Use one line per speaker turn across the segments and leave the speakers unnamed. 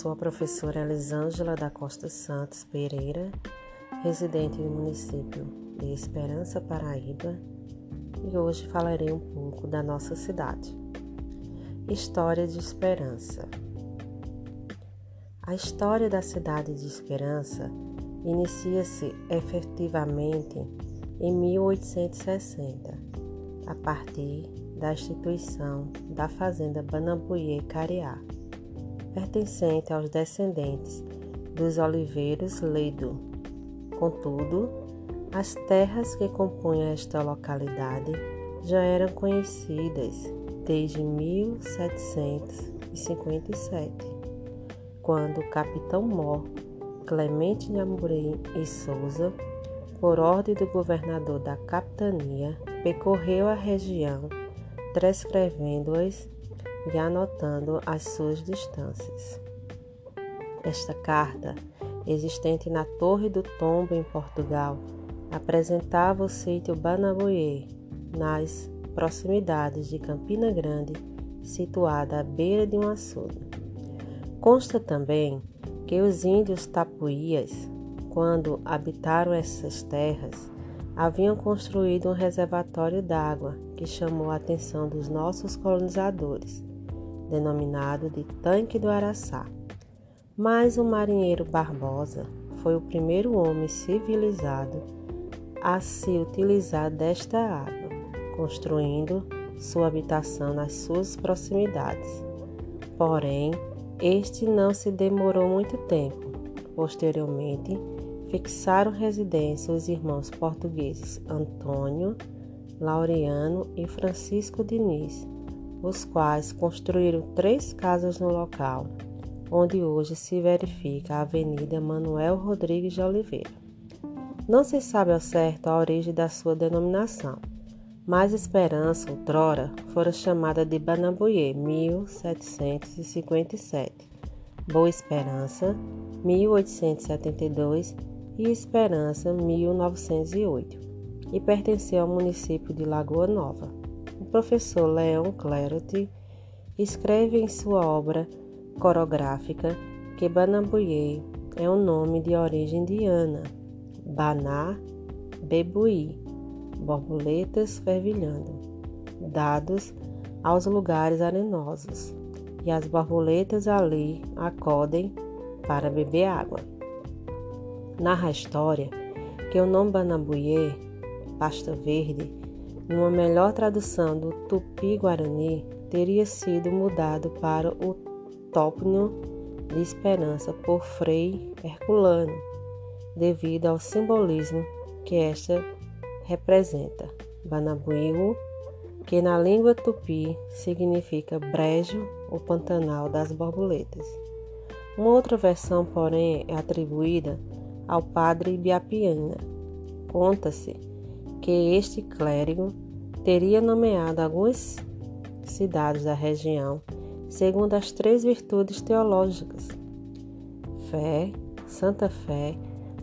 Sou a professora Elisângela da Costa Santos Pereira, residente do município de Esperança, Paraíba, e hoje falarei um pouco da nossa cidade. História de Esperança. A história da cidade de Esperança inicia-se efetivamente em 1860, a partir da instituição da Fazenda Banambuie Cariá pertencente aos descendentes dos oliveiros Ledo. Contudo, as terras que compunham esta localidade já eram conhecidas desde 1757, quando o capitão Mor Clemente de Amorim e Souza, por ordem do governador da capitania, percorreu a região, transcrevendo-as e anotando as suas distâncias. Esta carta, existente na Torre do Tombo em Portugal, apresentava o sítio Banaboie, nas proximidades de Campina Grande, situada à beira de um açude. Consta também que os índios tapuias, quando habitaram essas terras, haviam construído um reservatório d'água que chamou a atenção dos nossos colonizadores denominado de Tanque do Araçá. Mas o marinheiro Barbosa foi o primeiro homem civilizado a se utilizar desta água, construindo sua habitação nas suas proximidades. Porém, este não se demorou muito tempo. Posteriormente, fixaram residência os irmãos portugueses Antônio, Laureano e Francisco Diniz, os quais construíram três casas no local, onde hoje se verifica a Avenida Manuel Rodrigues de Oliveira. Não se sabe ao certo a origem da sua denominação, mas Esperança, outrora, fora chamada de Banambuie, 1757, Boa Esperança, 1872 e Esperança, 1908, e pertenceu ao município de Lagoa Nova professor Leon Clarity escreve em sua obra corográfica que Banambuie é um nome de origem indiana, Baná, Bebuí, borboletas fervilhando, dados aos lugares arenosos, e as borboletas ali acodem para beber água. Narra a história que o nome Banambuie, pasta verde, numa melhor tradução do tupi-guarani, teria sido mudado para o topnio de esperança por Frei Herculano, devido ao simbolismo que esta representa. Banabuiu, que na língua tupi significa brejo ou pantanal das borboletas. Uma outra versão, porém, é atribuída ao padre Biapiana. Conta-se que este clérigo teria nomeado algumas cidades da região segundo as três virtudes teológicas: fé, Santa Fé,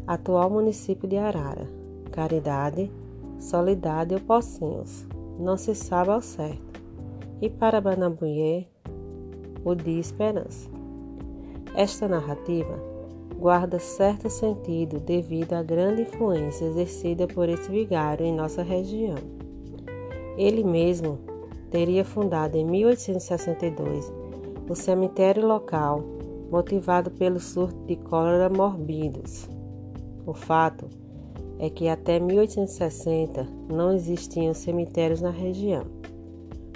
atual município de Arara, caridade, solidade ou Pocinhos, não se sabe ao certo, e para Banambuie, o dia esperança. Esta narrativa guarda certo sentido devido à grande influência exercida por esse vigário em nossa região. Ele mesmo teria fundado em 1862 o cemitério local, motivado pelo surto de cólera morbidos. O fato é que até 1860 não existiam cemitérios na região.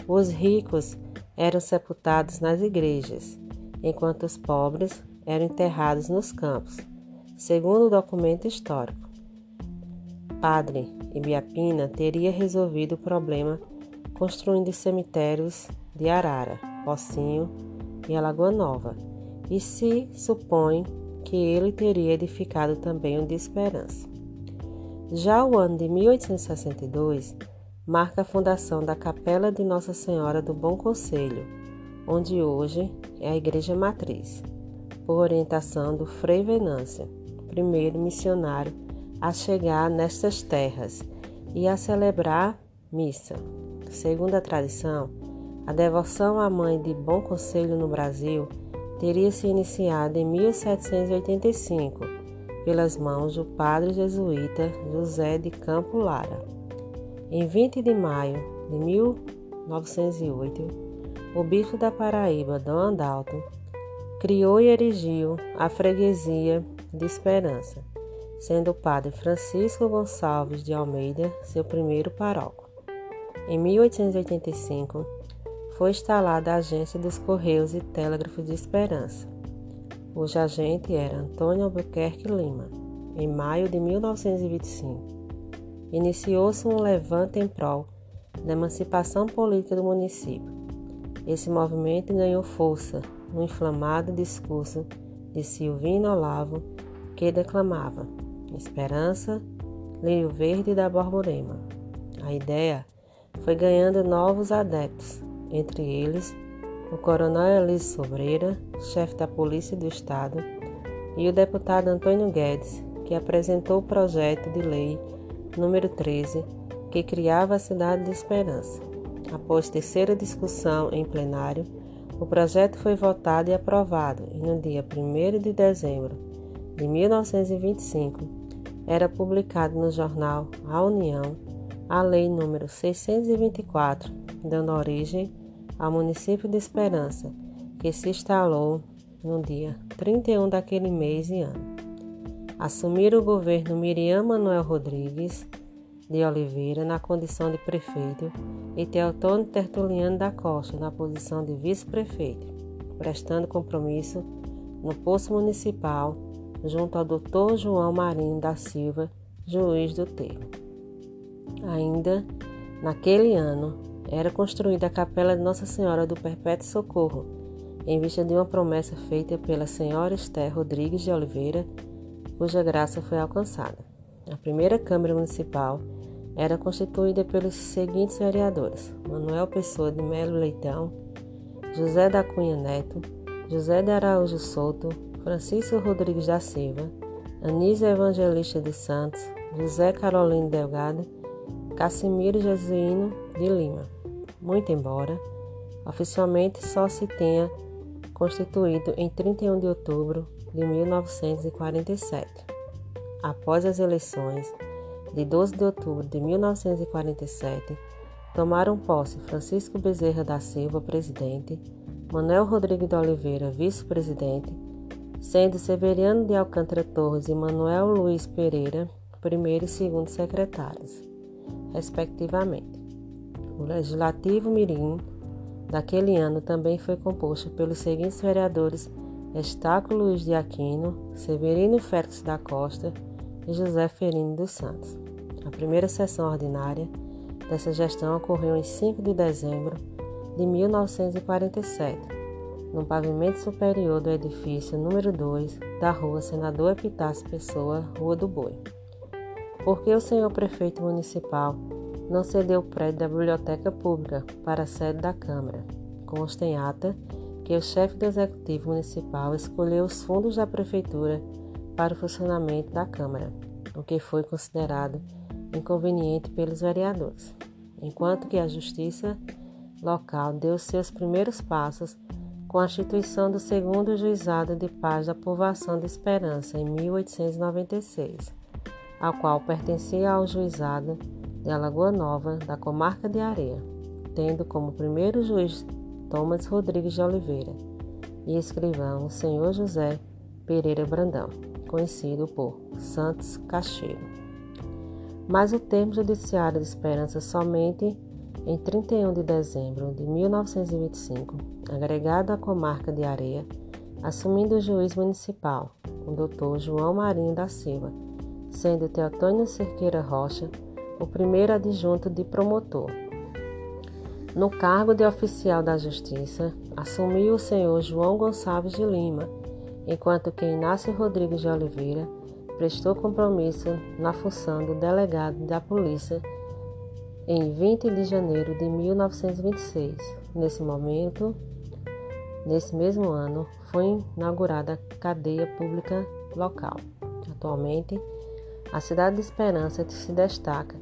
Os ricos eram sepultados nas igrejas, enquanto os pobres eram enterrados nos campos, segundo o documento histórico. Padre Ibiapina teria resolvido o problema construindo cemitérios de Arara, Pocinho e Alagoa Nova, e se supõe que ele teria edificado também o de Esperança. Já o ano de 1862 marca a fundação da Capela de Nossa Senhora do Bom Conselho, onde hoje é a Igreja Matriz por orientação do Frei Venância, primeiro missionário a chegar nestas terras e a celebrar missa. Segundo a tradição, a devoção à Mãe de Bom Conselho no Brasil teria se iniciado em 1785 pelas mãos do padre jesuíta José de Campo Lara. Em 20 de maio de 1908, o bispo da Paraíba, Dom Andalto, criou e erigiu a freguesia de Esperança, sendo o padre Francisco Gonçalves de Almeida seu primeiro paróquio. Em 1885, foi instalada a Agência dos Correios e Telégrafos de Esperança, cujo agente era Antônio Albuquerque Lima. Em maio de 1925, iniciou-se um levante em prol da emancipação política do município. Esse movimento ganhou força no inflamado discurso de Silvino Olavo, que declamava Esperança, Lírio Verde da Borborema. A ideia foi ganhando novos adeptos, entre eles o coronel Elis Sobreira, chefe da Polícia do Estado, e o deputado Antônio Guedes, que apresentou o projeto de lei número 13, que criava a cidade de Esperança. Após terceira discussão em plenário, o projeto foi votado e aprovado, e no dia 1 de dezembro de 1925 era publicado no jornal A União a Lei número 624, dando origem ao município de Esperança, que se instalou no dia 31 daquele mês e ano. Assumiram o governo Miriam Manuel Rodrigues de Oliveira na condição de prefeito e Teotônio Tertuliano da Costa na posição de vice-prefeito, prestando compromisso no posto municipal junto ao Dr. João Marinho da Silva, juiz do termo. Ainda naquele ano era construída a capela de Nossa Senhora do Perpétuo Socorro, em vista de uma promessa feita pela senhora Esther Rodrigues de Oliveira, cuja graça foi alcançada. A primeira Câmara Municipal era constituída pelos seguintes vereadores: Manuel Pessoa de Melo Leitão, José da Cunha Neto, José de Araújo Souto, Francisco Rodrigues da Silva, Anísio Evangelista de Santos, José Carolino Delgado, Cassimiro Jesuíno de Lima. Muito embora oficialmente só se tenha constituído em 31 de outubro de 1947. Após as eleições, de 12 de outubro de 1947, tomaram posse Francisco Bezerra da Silva, presidente, Manuel Rodrigues de Oliveira, vice-presidente, sendo Severiano de Alcântara Torres e Manuel Luiz Pereira, primeiro e segundo secretários, respectivamente. O Legislativo Mirim daquele ano também foi composto pelos seguintes vereadores Estácio Luiz de Aquino, Severino Félix da Costa José Ferino dos Santos. A primeira sessão ordinária dessa gestão ocorreu em 5 de dezembro de 1947, no pavimento superior do edifício número 2 da rua Senador Epitácio Pessoa, Rua do Boi. Por que o senhor prefeito municipal não cedeu o prédio da biblioteca pública para a sede da Câmara? Consta em ata que o chefe do executivo municipal escolheu os fundos da prefeitura para o funcionamento da Câmara, o que foi considerado inconveniente pelos vereadores, enquanto que a Justiça local deu seus primeiros passos com a instituição do segundo Juizado de Paz da Povoação de Esperança em 1896, ao qual pertencia ao Juizado de Alagoa Nova da comarca de Areia, tendo como primeiro juiz Thomas Rodrigues de Oliveira e escrivão o senhor José Pereira Brandão conhecido por Santos Cacheiro. Mas o termo judiciário de Esperança somente em 31 de dezembro de 1925, agregado à comarca de Areia, assumindo o juiz municipal, o Dr. João Marinho da Silva, sendo Teotônio Cerqueira Rocha o primeiro adjunto de promotor. No cargo de oficial da Justiça, assumiu o senhor João Gonçalves de Lima, enquanto que Inácio Rodrigues de Oliveira prestou compromisso na função do delegado da Polícia em 20 de janeiro de 1926. Nesse momento, nesse mesmo ano, foi inaugurada a cadeia pública local. Atualmente, a cidade de Esperança se destaca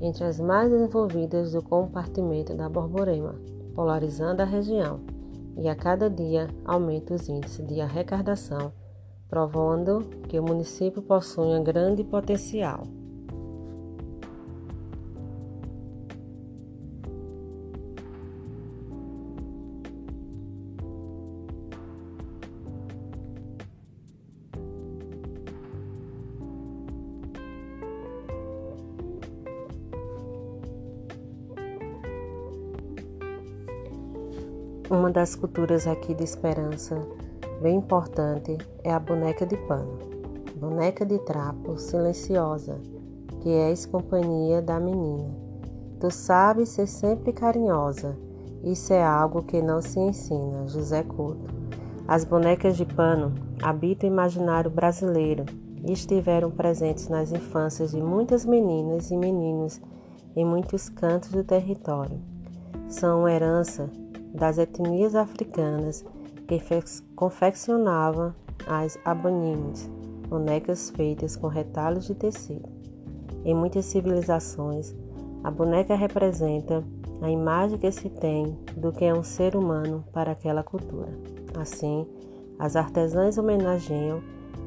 entre as mais desenvolvidas do compartimento da Borborema, polarizando a região e a cada dia aumenta os índices de arrecadação, provando que o município possui um grande potencial. Uma das culturas aqui de Esperança, bem importante, é a boneca de pano. Boneca de trapo silenciosa, que és companhia da menina. Tu sabes ser sempre carinhosa, isso é algo que não se ensina. José Couto. As bonecas de pano habitam o imaginário brasileiro e estiveram presentes nas infâncias de muitas meninas e meninos em muitos cantos do território. São herança das etnias africanas que confeccionavam as abanines, bonecas feitas com retalhos de tecido. Em muitas civilizações, a boneca representa a imagem que se tem do que é um ser humano para aquela cultura. Assim, as artesãs homenageiam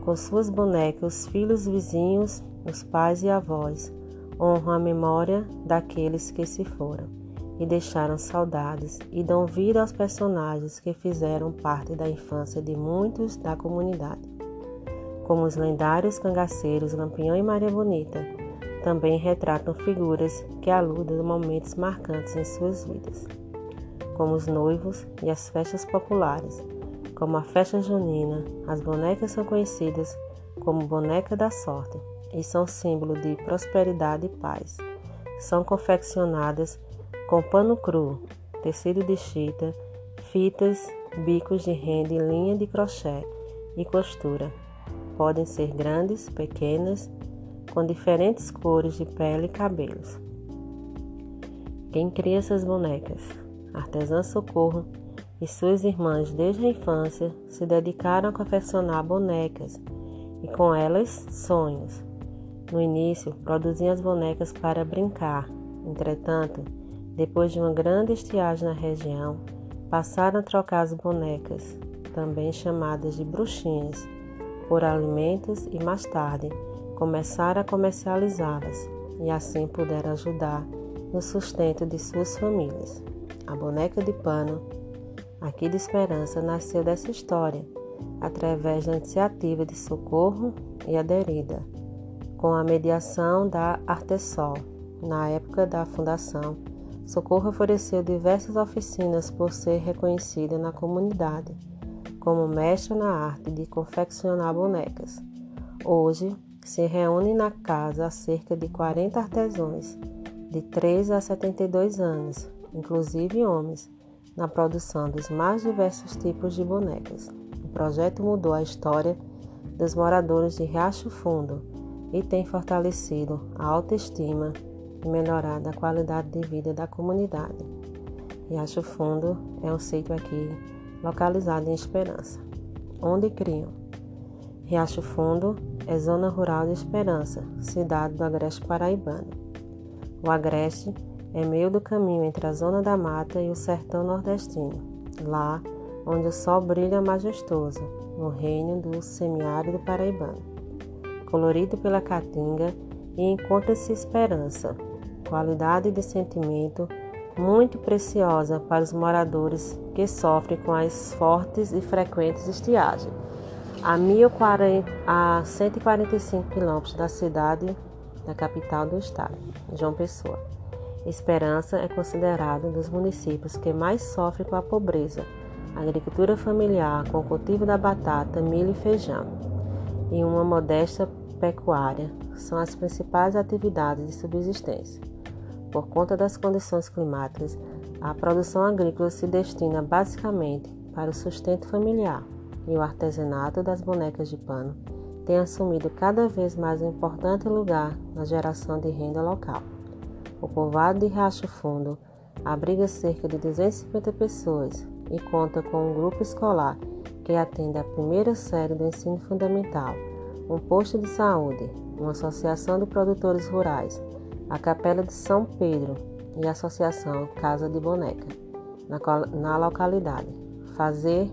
com suas bonecas os filhos vizinhos, os pais e avós, honram a memória daqueles que se foram e deixaram saudades e dão vida aos personagens que fizeram parte da infância de muitos da comunidade, como os lendários cangaceiros Lampião e Maria Bonita. Também retratam figuras que aludem a momentos marcantes em suas vidas, como os noivos e as festas populares, como a festa junina. As bonecas são conhecidas como boneca da sorte e são símbolo de prosperidade e paz. São confeccionadas com pano cru, tecido de chita, fitas, bicos de renda e linha de crochê e costura. Podem ser grandes, pequenas, com diferentes cores de pele e cabelos. Quem cria essas bonecas? Artesã Socorro e suas irmãs desde a infância se dedicaram a confeccionar bonecas e com elas sonhos. No início, produziam as bonecas para brincar, entretanto, depois de uma grande estiagem na região, passaram a trocar as bonecas, também chamadas de bruxinhas, por alimentos e mais tarde começaram a comercializá-las e assim puderam ajudar no sustento de suas famílias. A boneca de pano, aqui de Esperança, nasceu dessa história através da iniciativa de socorro e aderida, com a mediação da Artesol, na época da fundação Socorro ofereceu diversas oficinas por ser reconhecida na comunidade como mestra na arte de confeccionar bonecas. Hoje, se reúnem na casa cerca de 40 artesãos de 3 a 72 anos, inclusive homens, na produção dos mais diversos tipos de bonecas. O projeto mudou a história dos moradores de Riacho Fundo e tem fortalecido a autoestima e melhorar a qualidade de vida da comunidade. Riacho Fundo é um sítio aqui localizado em Esperança, onde criam. Riacho Fundo é zona rural de Esperança, cidade do Agreste Paraibano. O Agreste é meio do caminho entre a zona da mata e o sertão nordestino, lá onde o sol brilha majestoso, no reino do semiárido paraibano. Colorido pela caatinga e encontra-se esperança, qualidade de sentimento muito preciosa para os moradores que sofrem com as fortes e frequentes estiagens. A, 1040, a 145 quilômetros da cidade, da capital do estado, João Pessoa. Esperança é considerado um dos municípios que mais sofre com a pobreza, agricultura familiar com o cultivo da batata, milho e feijão, e uma modesta pecuária são as principais atividades de subsistência. Por conta das condições climáticas, a produção agrícola se destina basicamente para o sustento familiar e o artesanato das bonecas de pano tem assumido cada vez mais um importante lugar na geração de renda local. O povoado de Riacho Fundo abriga cerca de 250 pessoas e conta com um grupo escolar que atende a primeira série do ensino fundamental, um posto de saúde, uma associação de produtores rurais, a Capela de São Pedro e a Associação Casa de Boneca, na, na localidade. fazer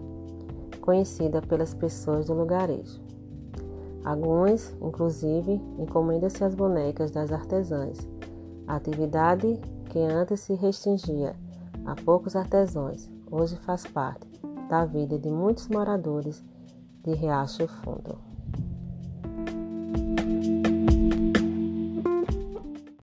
conhecida pelas pessoas do lugarejo. Alguns, inclusive, encomendam-se as bonecas das artesãs, atividade que antes se restringia a poucos artesãos, hoje faz parte da vida de muitos moradores de Riacho Fundo.